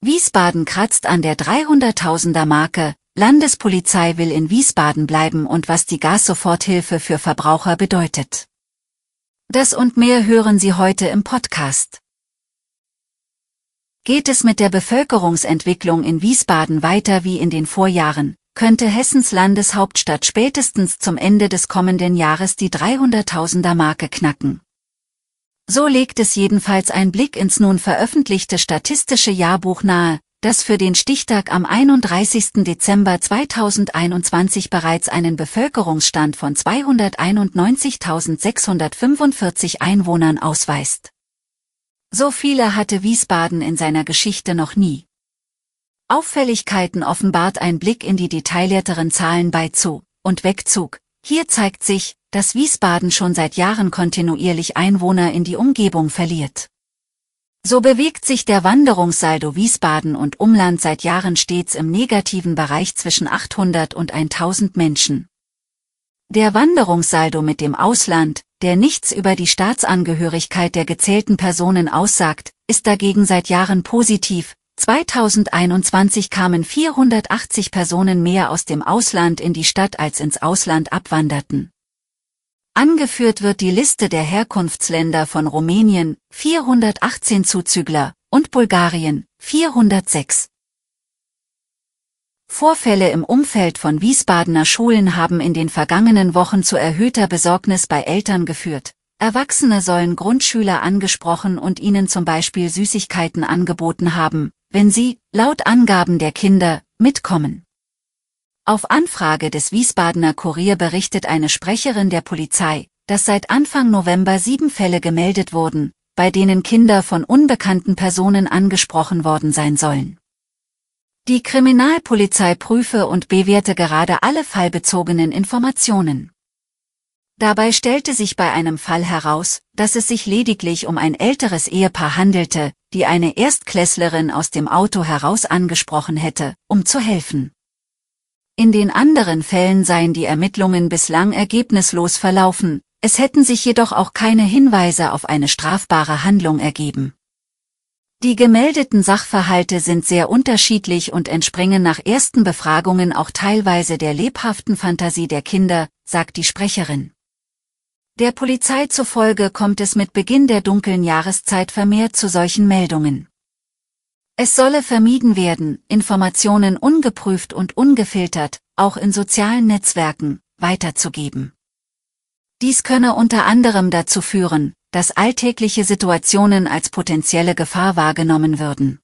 Wiesbaden kratzt an der 300.000er Marke, Landespolizei will in Wiesbaden bleiben und was die Gassoforthilfe für Verbraucher bedeutet. Das und mehr hören Sie heute im Podcast. Geht es mit der Bevölkerungsentwicklung in Wiesbaden weiter wie in den Vorjahren, könnte Hessens Landeshauptstadt spätestens zum Ende des kommenden Jahres die 300.000er Marke knacken. So legt es jedenfalls ein Blick ins nun veröffentlichte statistische Jahrbuch nahe, das für den Stichtag am 31. Dezember 2021 bereits einen Bevölkerungsstand von 291.645 Einwohnern ausweist. So viele hatte Wiesbaden in seiner Geschichte noch nie. Auffälligkeiten offenbart ein Blick in die detaillierteren Zahlen bei Zu- und Wegzug. Hier zeigt sich, dass Wiesbaden schon seit Jahren kontinuierlich Einwohner in die Umgebung verliert. So bewegt sich der Wanderungssaldo Wiesbaden und Umland seit Jahren stets im negativen Bereich zwischen 800 und 1000 Menschen. Der Wanderungssaldo mit dem Ausland, der nichts über die Staatsangehörigkeit der gezählten Personen aussagt, ist dagegen seit Jahren positiv. 2021 kamen 480 Personen mehr aus dem Ausland in die Stadt als ins Ausland abwanderten. Angeführt wird die Liste der Herkunftsländer von Rumänien, 418 Zuzügler, und Bulgarien, 406. Vorfälle im Umfeld von Wiesbadener Schulen haben in den vergangenen Wochen zu erhöhter Besorgnis bei Eltern geführt. Erwachsene sollen Grundschüler angesprochen und ihnen zum Beispiel Süßigkeiten angeboten haben, wenn sie, laut Angaben der Kinder, mitkommen. Auf Anfrage des Wiesbadener Kurier berichtet eine Sprecherin der Polizei, dass seit Anfang November sieben Fälle gemeldet wurden, bei denen Kinder von unbekannten Personen angesprochen worden sein sollen. Die Kriminalpolizei prüfe und bewerte gerade alle fallbezogenen Informationen. Dabei stellte sich bei einem Fall heraus, dass es sich lediglich um ein älteres Ehepaar handelte, die eine Erstklässlerin aus dem Auto heraus angesprochen hätte, um zu helfen. In den anderen Fällen seien die Ermittlungen bislang ergebnislos verlaufen, es hätten sich jedoch auch keine Hinweise auf eine strafbare Handlung ergeben. Die gemeldeten Sachverhalte sind sehr unterschiedlich und entspringen nach ersten Befragungen auch teilweise der lebhaften Fantasie der Kinder, sagt die Sprecherin. Der Polizei zufolge kommt es mit Beginn der dunklen Jahreszeit vermehrt zu solchen Meldungen. Es solle vermieden werden, Informationen ungeprüft und ungefiltert, auch in sozialen Netzwerken, weiterzugeben. Dies könne unter anderem dazu führen, dass alltägliche Situationen als potenzielle Gefahr wahrgenommen würden.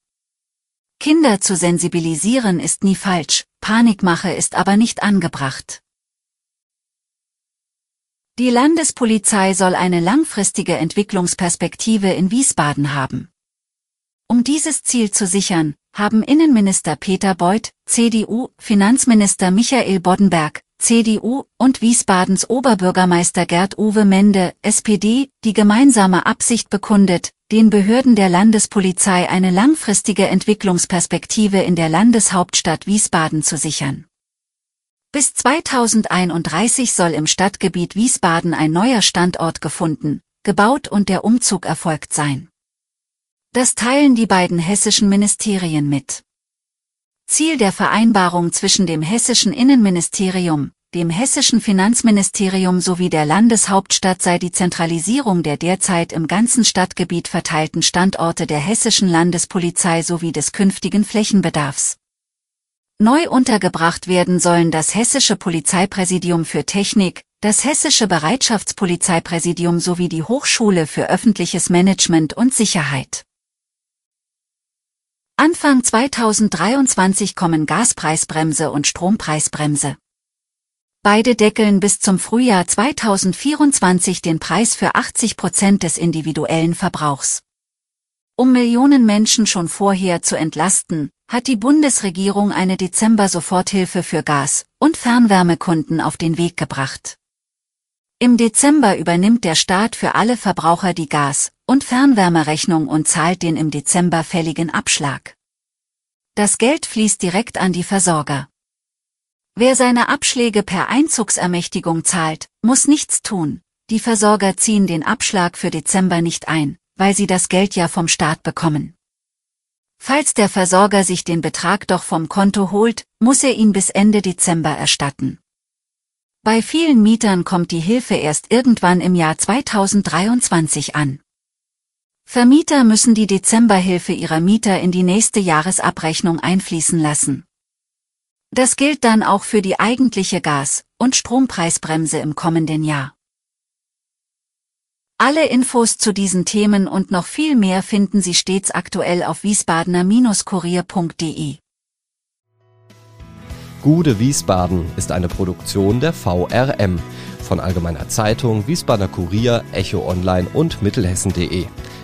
Kinder zu sensibilisieren ist nie falsch, Panikmache ist aber nicht angebracht. Die Landespolizei soll eine langfristige Entwicklungsperspektive in Wiesbaden haben. Um dieses Ziel zu sichern, haben Innenminister Peter Beuth, CDU, Finanzminister Michael Boddenberg, CDU, und Wiesbadens Oberbürgermeister Gerd-Uwe Mende, SPD, die gemeinsame Absicht bekundet, den Behörden der Landespolizei eine langfristige Entwicklungsperspektive in der Landeshauptstadt Wiesbaden zu sichern. Bis 2031 soll im Stadtgebiet Wiesbaden ein neuer Standort gefunden, gebaut und der Umzug erfolgt sein. Das teilen die beiden hessischen Ministerien mit. Ziel der Vereinbarung zwischen dem hessischen Innenministerium, dem hessischen Finanzministerium sowie der Landeshauptstadt sei die Zentralisierung der derzeit im ganzen Stadtgebiet verteilten Standorte der hessischen Landespolizei sowie des künftigen Flächenbedarfs. Neu untergebracht werden sollen das hessische Polizeipräsidium für Technik, das hessische Bereitschaftspolizeipräsidium sowie die Hochschule für öffentliches Management und Sicherheit. Anfang 2023 kommen Gaspreisbremse und Strompreisbremse. Beide deckeln bis zum Frühjahr 2024 den Preis für 80 Prozent des individuellen Verbrauchs. Um Millionen Menschen schon vorher zu entlasten, hat die Bundesregierung eine Dezember-Soforthilfe für Gas- und Fernwärmekunden auf den Weg gebracht. Im Dezember übernimmt der Staat für alle Verbraucher die Gas- und Fernwärmerechnung und zahlt den im Dezember fälligen Abschlag. Das Geld fließt direkt an die Versorger. Wer seine Abschläge per Einzugsermächtigung zahlt, muss nichts tun. Die Versorger ziehen den Abschlag für Dezember nicht ein, weil sie das Geld ja vom Staat bekommen. Falls der Versorger sich den Betrag doch vom Konto holt, muss er ihn bis Ende Dezember erstatten. Bei vielen Mietern kommt die Hilfe erst irgendwann im Jahr 2023 an. Vermieter müssen die Dezemberhilfe ihrer Mieter in die nächste Jahresabrechnung einfließen lassen. Das gilt dann auch für die eigentliche Gas- und Strompreisbremse im kommenden Jahr. Alle Infos zu diesen Themen und noch viel mehr finden Sie stets aktuell auf wiesbadener-kurier.de. Gude Wiesbaden ist eine Produktion der VRM von Allgemeiner Zeitung, Wiesbadener Kurier, Echo Online und Mittelhessen.de.